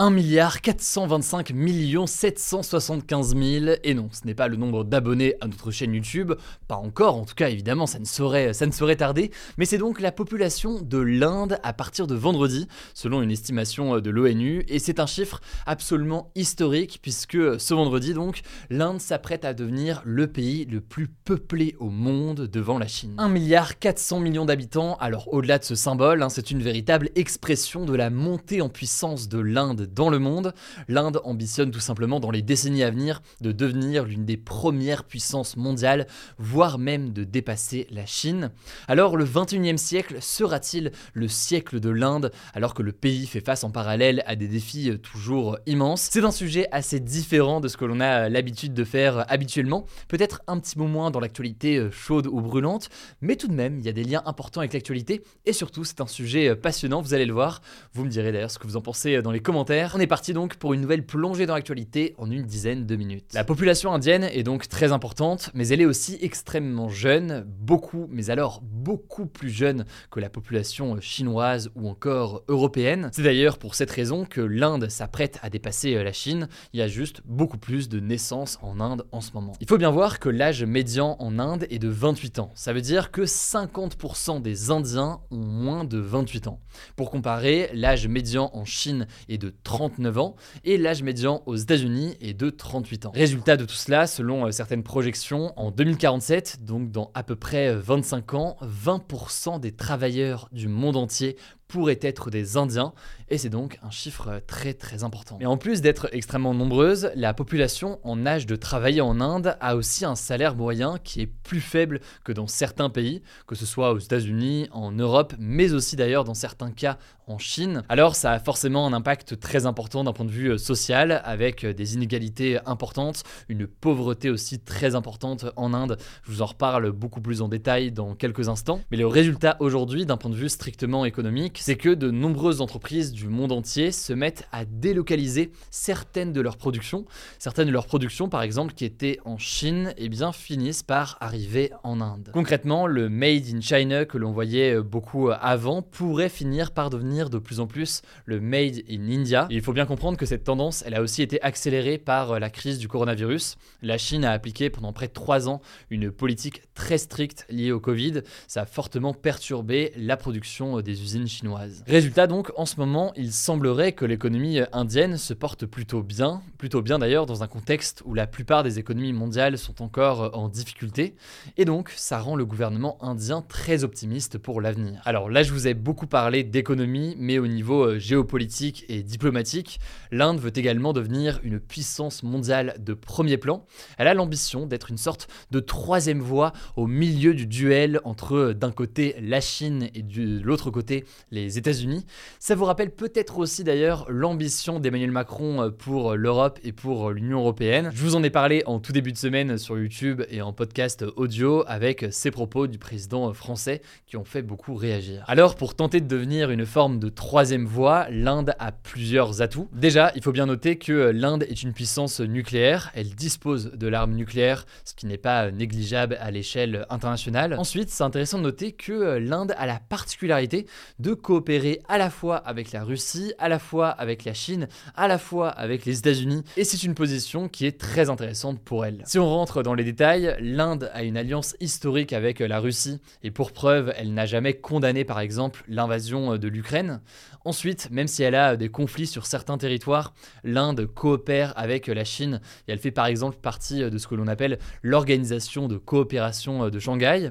1 milliard 425 millions 775 000 et non, ce n'est pas le nombre d'abonnés à notre chaîne YouTube, pas encore, en tout cas évidemment ça ne saurait, ça mais c'est donc la population de l'Inde à partir de vendredi, selon une estimation de l'ONU, et c'est un chiffre absolument historique puisque ce vendredi donc, l'Inde s'apprête à devenir le pays le plus peuplé au monde devant la Chine. 1 milliard 400 millions d'habitants, alors au-delà de ce symbole, hein, c'est une véritable expression de la montée en puissance de l'Inde dans le monde. L'Inde ambitionne tout simplement dans les décennies à venir de devenir l'une des premières puissances mondiales, voire même de dépasser la Chine. Alors le 21e siècle sera-t-il le siècle de l'Inde alors que le pays fait face en parallèle à des défis toujours immenses? C'est un sujet assez différent de ce que l'on a l'habitude de faire habituellement, peut-être un petit peu moins dans l'actualité chaude ou brûlante, mais tout de même il y a des liens importants avec l'actualité et surtout c'est un sujet passionnant, vous allez le voir. Vous me direz d'ailleurs ce que vous en pensez dans les commentaires. On est parti donc pour une nouvelle plongée dans l'actualité en une dizaine de minutes. La population indienne est donc très importante, mais elle est aussi extrêmement jeune, beaucoup, mais alors beaucoup plus jeune que la population chinoise ou encore européenne. C'est d'ailleurs pour cette raison que l'Inde s'apprête à dépasser la Chine. Il y a juste beaucoup plus de naissances en Inde en ce moment. Il faut bien voir que l'âge médian en Inde est de 28 ans. Ça veut dire que 50% des Indiens ont moins de 28 ans. Pour comparer, l'âge médian en Chine est de 39 ans et l'âge médian aux États-Unis est de 38 ans. Résultat de tout cela, selon euh, certaines projections, en 2047, donc dans à peu près 25 ans, 20% des travailleurs du monde entier pourraient être des Indiens, et c'est donc un chiffre très très important. Mais en plus d'être extrêmement nombreuse, la population en âge de travailler en Inde a aussi un salaire moyen qui est plus faible que dans certains pays, que ce soit aux États-Unis, en Europe, mais aussi d'ailleurs dans certains cas en Chine. Alors ça a forcément un impact très important d'un point de vue social, avec des inégalités importantes, une pauvreté aussi très importante en Inde. Je vous en reparle beaucoup plus en détail dans quelques instants. Mais le résultat aujourd'hui, d'un point de vue strictement économique, c'est que de nombreuses entreprises du monde entier se mettent à délocaliser certaines de leurs productions. Certaines de leurs productions, par exemple, qui étaient en Chine, eh bien, finissent par arriver en Inde. Concrètement, le Made in China que l'on voyait beaucoup avant pourrait finir par devenir de plus en plus le Made in India. Il faut bien comprendre que cette tendance, elle a aussi été accélérée par la crise du coronavirus. La Chine a appliqué pendant près de trois ans une politique très stricte liée au Covid. Ça a fortement perturbé la production des usines chinoises. Résultat donc, en ce moment, il semblerait que l'économie indienne se porte plutôt bien, plutôt bien d'ailleurs dans un contexte où la plupart des économies mondiales sont encore en difficulté, et donc ça rend le gouvernement indien très optimiste pour l'avenir. Alors là, je vous ai beaucoup parlé d'économie, mais au niveau géopolitique et diplomatique, l'Inde veut également devenir une puissance mondiale de premier plan. Elle a l'ambition d'être une sorte de troisième voie au milieu du duel entre d'un côté la Chine et de l'autre côté les États-Unis. Ça vous rappelle peut-être aussi d'ailleurs l'ambition d'Emmanuel Macron euh, pour l'Europe et pour l'Union européenne. Je vous en ai parlé en tout début de semaine sur YouTube et en podcast audio avec ces propos du président français qui ont fait beaucoup réagir. Alors pour tenter de devenir une forme de troisième voie, l'Inde a plusieurs atouts. Déjà, il faut bien noter que l'Inde est une puissance nucléaire, elle dispose de l'arme nucléaire, ce qui n'est pas négligeable à l'échelle internationale. Ensuite, c'est intéressant de noter que l'Inde a la particularité de coopérer à la fois avec la Russie, à la fois avec la Chine, à la fois avec les États-Unis, et c'est une position qui est très intéressante pour elle. Si on rentre dans les détails, l'Inde a une alliance historique avec la Russie, et pour preuve, elle n'a jamais condamné par exemple l'invasion de l'Ukraine. Ensuite, même si elle a des conflits sur certains territoires, l'Inde coopère avec la Chine, et elle fait par exemple partie de ce que l'on appelle l'organisation de coopération de Shanghai.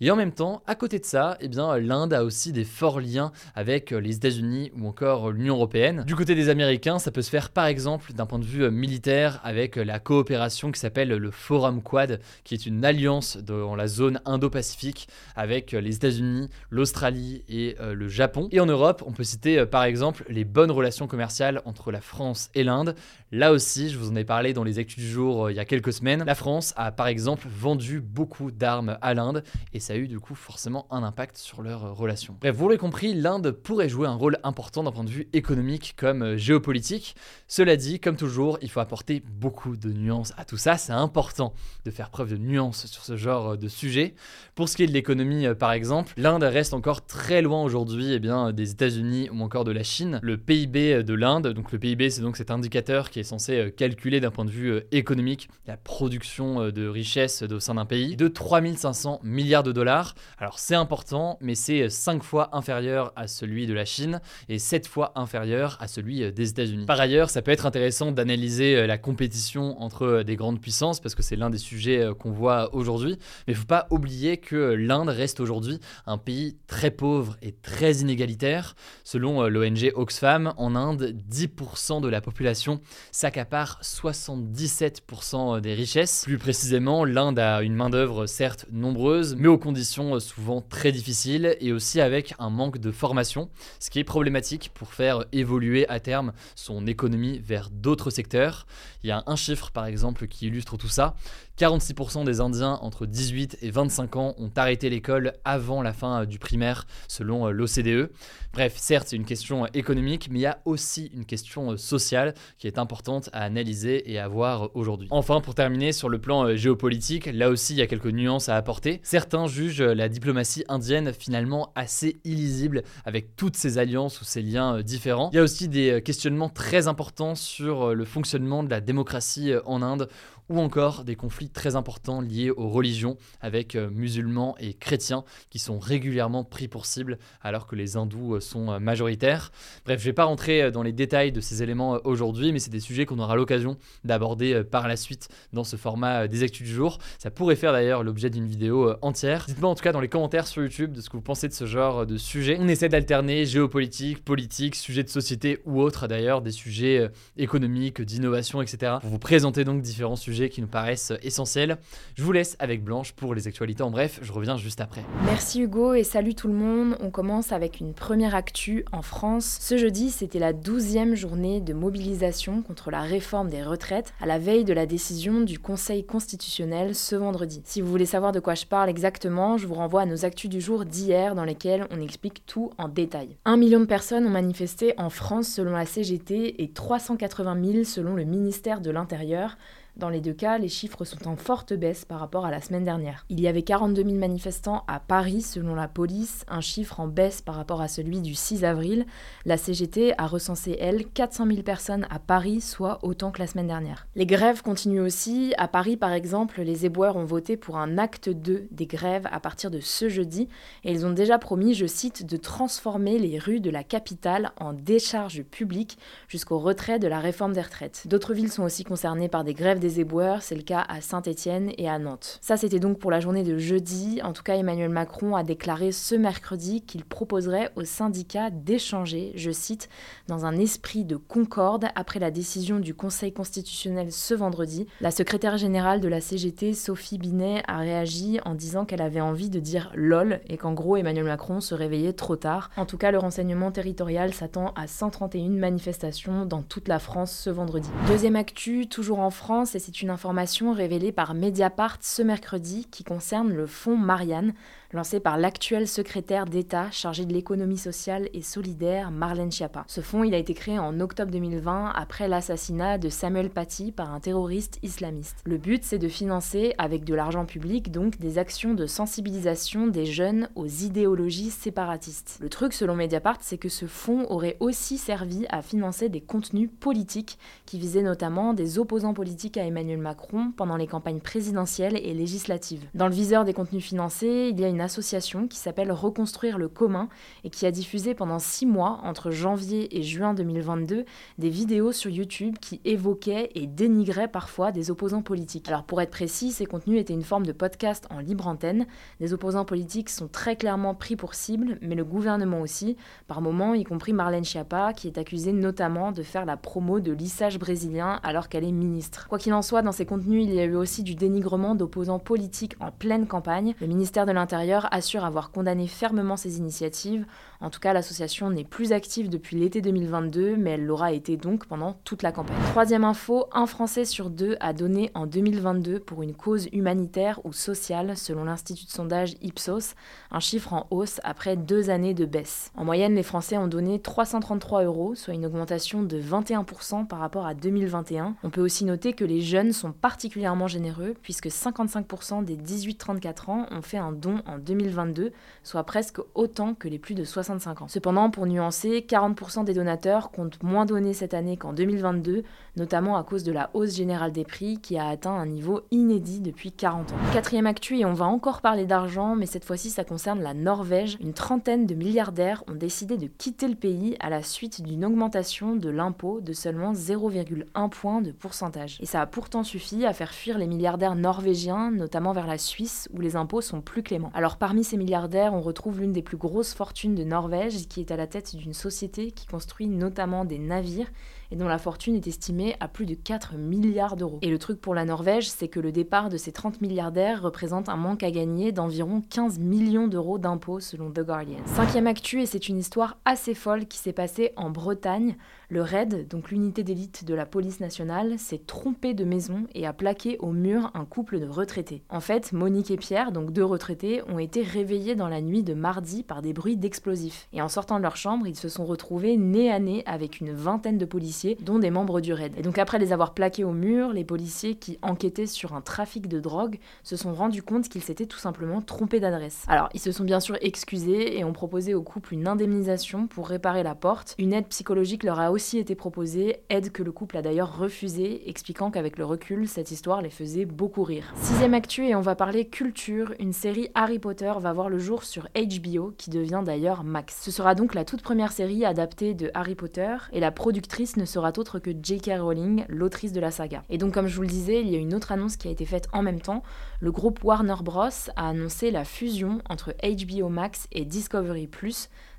Et en même temps, à côté de ça, eh bien, l'Inde a aussi des forts liens lien avec les États-Unis ou encore l'Union européenne. Du côté des Américains, ça peut se faire par exemple d'un point de vue militaire avec la coopération qui s'appelle le Forum Quad, qui est une alliance dans la zone Indo-Pacifique avec les États-Unis, l'Australie et euh, le Japon. Et en Europe, on peut citer euh, par exemple les bonnes relations commerciales entre la France et l'Inde. Là aussi, je vous en ai parlé dans les actus du jour euh, il y a quelques semaines. La France a par exemple vendu beaucoup d'armes à l'Inde et a eu du coup forcément un impact sur leurs relations. Bref, vous l'avez compris, l'Inde pourrait jouer un rôle important d'un point de vue économique comme géopolitique. Cela dit, comme toujours, il faut apporter beaucoup de nuances à tout ça. C'est important de faire preuve de nuances sur ce genre de sujet. Pour ce qui est de l'économie, par exemple, l'Inde reste encore très loin aujourd'hui eh bien, des États-Unis ou encore de la Chine. Le PIB de l'Inde, donc le PIB c'est donc cet indicateur qui est censé euh, calculer d'un point de vue euh, économique la production euh, de richesse au sein d'un pays, de 3500 milliards de dollars. Alors c'est important, mais c'est 5 fois inférieur à celui de la Chine et 7 fois inférieur à celui des États-Unis. Par ailleurs, ça peut être intéressant d'analyser la compétition entre des grandes puissances parce que c'est l'un des sujets qu'on voit aujourd'hui, mais il ne faut pas oublier que l'Inde reste aujourd'hui un pays très pauvre et très inégalitaire. Selon euh, l'ONG Oxfam, en Inde, 10% de la population s'accapare 77% des richesses. Plus précisément, l'Inde a une main-d'œuvre certes nombreuse, mais aux euh, souvent très difficiles et aussi avec un manque de formation, ce qui est problématique pour faire évoluer à terme son économie vers d'autres secteurs. Il y a un chiffre par exemple qui illustre tout ça. 46% des Indiens entre 18 et 25 ans ont arrêté l'école avant la fin euh, du primaire, selon euh, l'OCDE. Bref, certes, c'est une question euh, économique, mais il y a aussi une question sociale qui est importante à analyser et à voir aujourd'hui. Enfin, pour terminer, sur le plan géopolitique, là aussi, il y a quelques nuances à apporter. Certains jugent la diplomatie indienne finalement assez illisible, avec toutes ces alliances ou ces liens différents. Il y a aussi des questionnements très importants sur le fonctionnement de la démocratie en Inde, ou encore des conflits très importants liés aux religions avec euh, musulmans et chrétiens qui sont régulièrement pris pour cible alors que les hindous euh, sont euh, majoritaires. Bref, je ne vais pas rentrer dans les détails de ces éléments aujourd'hui, mais c'est des sujets qu'on aura l'occasion d'aborder par la suite dans ce format des actus du jour. Ça pourrait faire d'ailleurs l'objet d'une vidéo entière. Dites-moi en tout cas dans les commentaires sur YouTube de ce que vous pensez de ce genre de sujet. On essaie d'alterner géopolitique, politique, sujets de société ou autres d'ailleurs, des sujets économiques, d'innovation, etc. pour vous présenter donc différents sujets qui nous paraissent essentiels. Je vous laisse avec Blanche pour les actualités en bref, je reviens juste après. Merci Hugo et salut tout le monde. On commence avec une première actu en France. Ce jeudi, c'était la douzième journée de mobilisation contre la réforme des retraites à la veille de la décision du Conseil constitutionnel ce vendredi. Si vous voulez savoir de quoi je parle exactement, je vous renvoie à nos actus du jour d'hier dans lesquelles on explique tout en détail. Un million de personnes ont manifesté en France selon la CGT et 380 000 selon le ministère de l'Intérieur. Dans les deux cas, les chiffres sont en forte baisse par rapport à la semaine dernière. Il y avait 42 000 manifestants à Paris selon la police, un chiffre en baisse par rapport à celui du 6 avril. La CGT a recensé, elle, 400 000 personnes à Paris, soit autant que la semaine dernière. Les grèves continuent aussi. À Paris, par exemple, les éboueurs ont voté pour un acte 2 des grèves à partir de ce jeudi et ils ont déjà promis, je cite, de transformer les rues de la capitale en décharge publique jusqu'au retrait de la réforme des retraites. D'autres villes sont aussi concernées par des grèves des éboueurs, c'est le cas à Saint-Étienne et à Nantes. Ça, c'était donc pour la journée de jeudi. En tout cas, Emmanuel Macron a déclaré ce mercredi qu'il proposerait aux syndicats d'échanger, je cite, dans un esprit de concorde après la décision du Conseil constitutionnel ce vendredi. La secrétaire générale de la CGT, Sophie Binet, a réagi en disant qu'elle avait envie de dire lol et qu'en gros Emmanuel Macron se réveillait trop tard. En tout cas, le renseignement territorial s'attend à 131 manifestations dans toute la France ce vendredi. Deuxième actu, toujours en France, et c'est une information révélée par Mediapart ce mercredi qui concerne le fonds Marianne, lancé par l'actuel secrétaire d'État chargé de l'économie sociale et solidaire, Marlène Schiappa. Ce fonds, il a été créé en octobre 2020 après l'assassinat de Samuel Paty par un terroriste islamiste. Le but, c'est de financer, avec de l'argent public, donc des actions de sensibilisation des jeunes aux idéologies séparatistes. Le truc, selon Mediapart, c'est que ce fonds aurait aussi servi à financer des contenus politiques qui visaient notamment des opposants politiques à Emmanuel Macron pendant les campagnes présidentielles et législatives. Dans le viseur des contenus financés, il y a une une association qui s'appelle Reconstruire le commun et qui a diffusé pendant six mois, entre janvier et juin 2022, des vidéos sur YouTube qui évoquaient et dénigraient parfois des opposants politiques. Alors pour être précis, ces contenus étaient une forme de podcast en libre antenne. Des opposants politiques sont très clairement pris pour cible, mais le gouvernement aussi, par moments, y compris Marlène Schiappa, qui est accusée notamment de faire la promo de lissage brésilien alors qu'elle est ministre. Quoi qu'il en soit, dans ces contenus, il y a eu aussi du dénigrement d'opposants politiques en pleine campagne. Le ministère de l'Intérieur assure avoir condamné fermement ces initiatives. En tout cas, l'association n'est plus active depuis l'été 2022, mais elle l'aura été donc pendant toute la campagne. Troisième info, un Français sur deux a donné en 2022 pour une cause humanitaire ou sociale, selon l'Institut de sondage Ipsos, un chiffre en hausse après deux années de baisse. En moyenne, les Français ont donné 333 euros, soit une augmentation de 21% par rapport à 2021. On peut aussi noter que les jeunes sont particulièrement généreux, puisque 55% des 18-34 ans ont fait un don en 2022, soit presque autant que les plus de 65 ans. Cependant, pour nuancer, 40% des donateurs comptent moins donner cette année qu'en 2022, notamment à cause de la hausse générale des prix qui a atteint un niveau inédit depuis 40 ans. Quatrième actu, et on va encore parler d'argent, mais cette fois-ci ça concerne la Norvège. Une trentaine de milliardaires ont décidé de quitter le pays à la suite d'une augmentation de l'impôt de seulement 0,1 point de pourcentage. Et ça a pourtant suffi à faire fuir les milliardaires norvégiens, notamment vers la Suisse, où les impôts sont plus cléments. Alors parmi ces milliardaires, on retrouve l'une des plus grosses fortunes de Norvège, qui est à la tête d'une société qui construit notamment des navires et dont la fortune est estimée à plus de 4 milliards d'euros. Et le truc pour la Norvège, c'est que le départ de ces 30 milliardaires représente un manque à gagner d'environ 15 millions d'euros d'impôts selon The Guardian. Cinquième actu, et c'est une histoire assez folle qui s'est passée en Bretagne. Le RAID, donc l'unité d'élite de la police nationale, s'est trompé de maison et a plaqué au mur un couple de retraités. En fait, Monique et Pierre, donc deux retraités, ont été réveillés dans la nuit de mardi par des bruits d'explosifs. Et en sortant de leur chambre, ils se sont retrouvés nez à nez avec une vingtaine de policiers, dont des membres du RAID. Et donc après les avoir plaqués au mur, les policiers qui enquêtaient sur un trafic de drogue se sont rendus compte qu'ils s'étaient tout simplement trompés d'adresse. Alors, ils se sont bien sûr excusés et ont proposé au couple une indemnisation pour réparer la porte. Une aide psychologique leur a aussi été proposée, aide que le couple a d'ailleurs refusée, expliquant qu'avec le recul, cette histoire les faisait beaucoup rire. Sixième actu, et on va parler culture, une série Harry Potter va voir le jour sur HBO, qui devient d'ailleurs Max. Ce sera donc la toute première série adaptée de Harry Potter, et la productrice ne sera autre que J.K. Rowling, l'autrice de la saga. Et donc, comme je vous le disais, il y a une autre annonce qui a été faite en même temps. Le groupe Warner Bros. a annoncé la fusion entre HBO Max et Discovery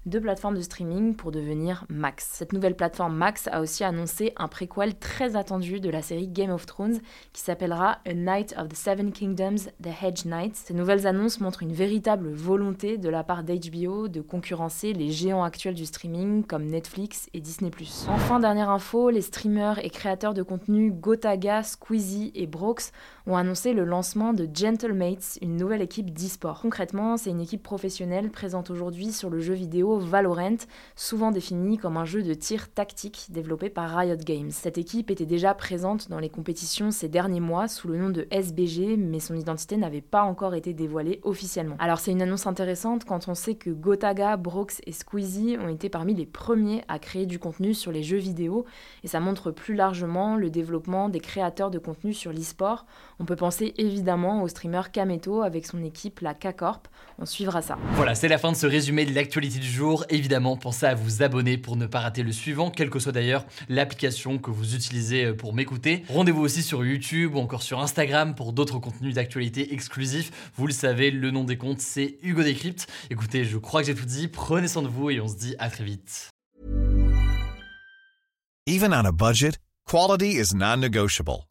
deux plateformes de streaming pour devenir Max. Cette nouvelle plateforme Max a aussi annoncé un préquel très attendu de la série Game of Thrones qui s'appellera A Night of the Seven Kingdoms, The Hedge Knights. Ces nouvelles annonces montrent une véritable volonté de la part d'HBO de concurrencer les géants actuels du streaming comme Netflix et Disney+. Enfin, dernière info, les streamers et créateurs de contenu Gotaga, Squeezie et Brooks ont annoncé le lancement de Gentlemates, une nouvelle équipe d'e-sport. Concrètement, c'est une équipe professionnelle présente aujourd'hui sur le jeu vidéo Valorant, souvent défini comme un jeu de tir tactique développé par Riot Games. Cette équipe était déjà présente dans les compétitions ces derniers mois sous le nom de SBG, mais son identité n'avait pas encore été dévoilée officiellement. Alors c'est une annonce intéressante quand on sait que Gotaga, Brooks et Squeezie ont été parmi les premiers à créer du contenu sur les jeux vidéo, et ça montre plus largement le développement des créateurs de contenu sur l'e-sport. On peut penser évidemment au streamer Kameto avec son équipe, la K-Corp. On suivra ça. Voilà, c'est la fin de ce résumé de l'actualité du jour Évidemment, pensez à vous abonner pour ne pas rater le suivant, quelle que soit d'ailleurs l'application que vous utilisez euh, pour m'écouter. Rendez-vous aussi sur YouTube ou encore sur Instagram pour d'autres contenus d'actualité exclusifs. Vous le savez, le nom des comptes, c'est Hugo Décrypte. Écoutez, je crois que j'ai tout dit. Prenez soin de vous et on se dit à très vite. Even on a budget, quality is non-negotiable.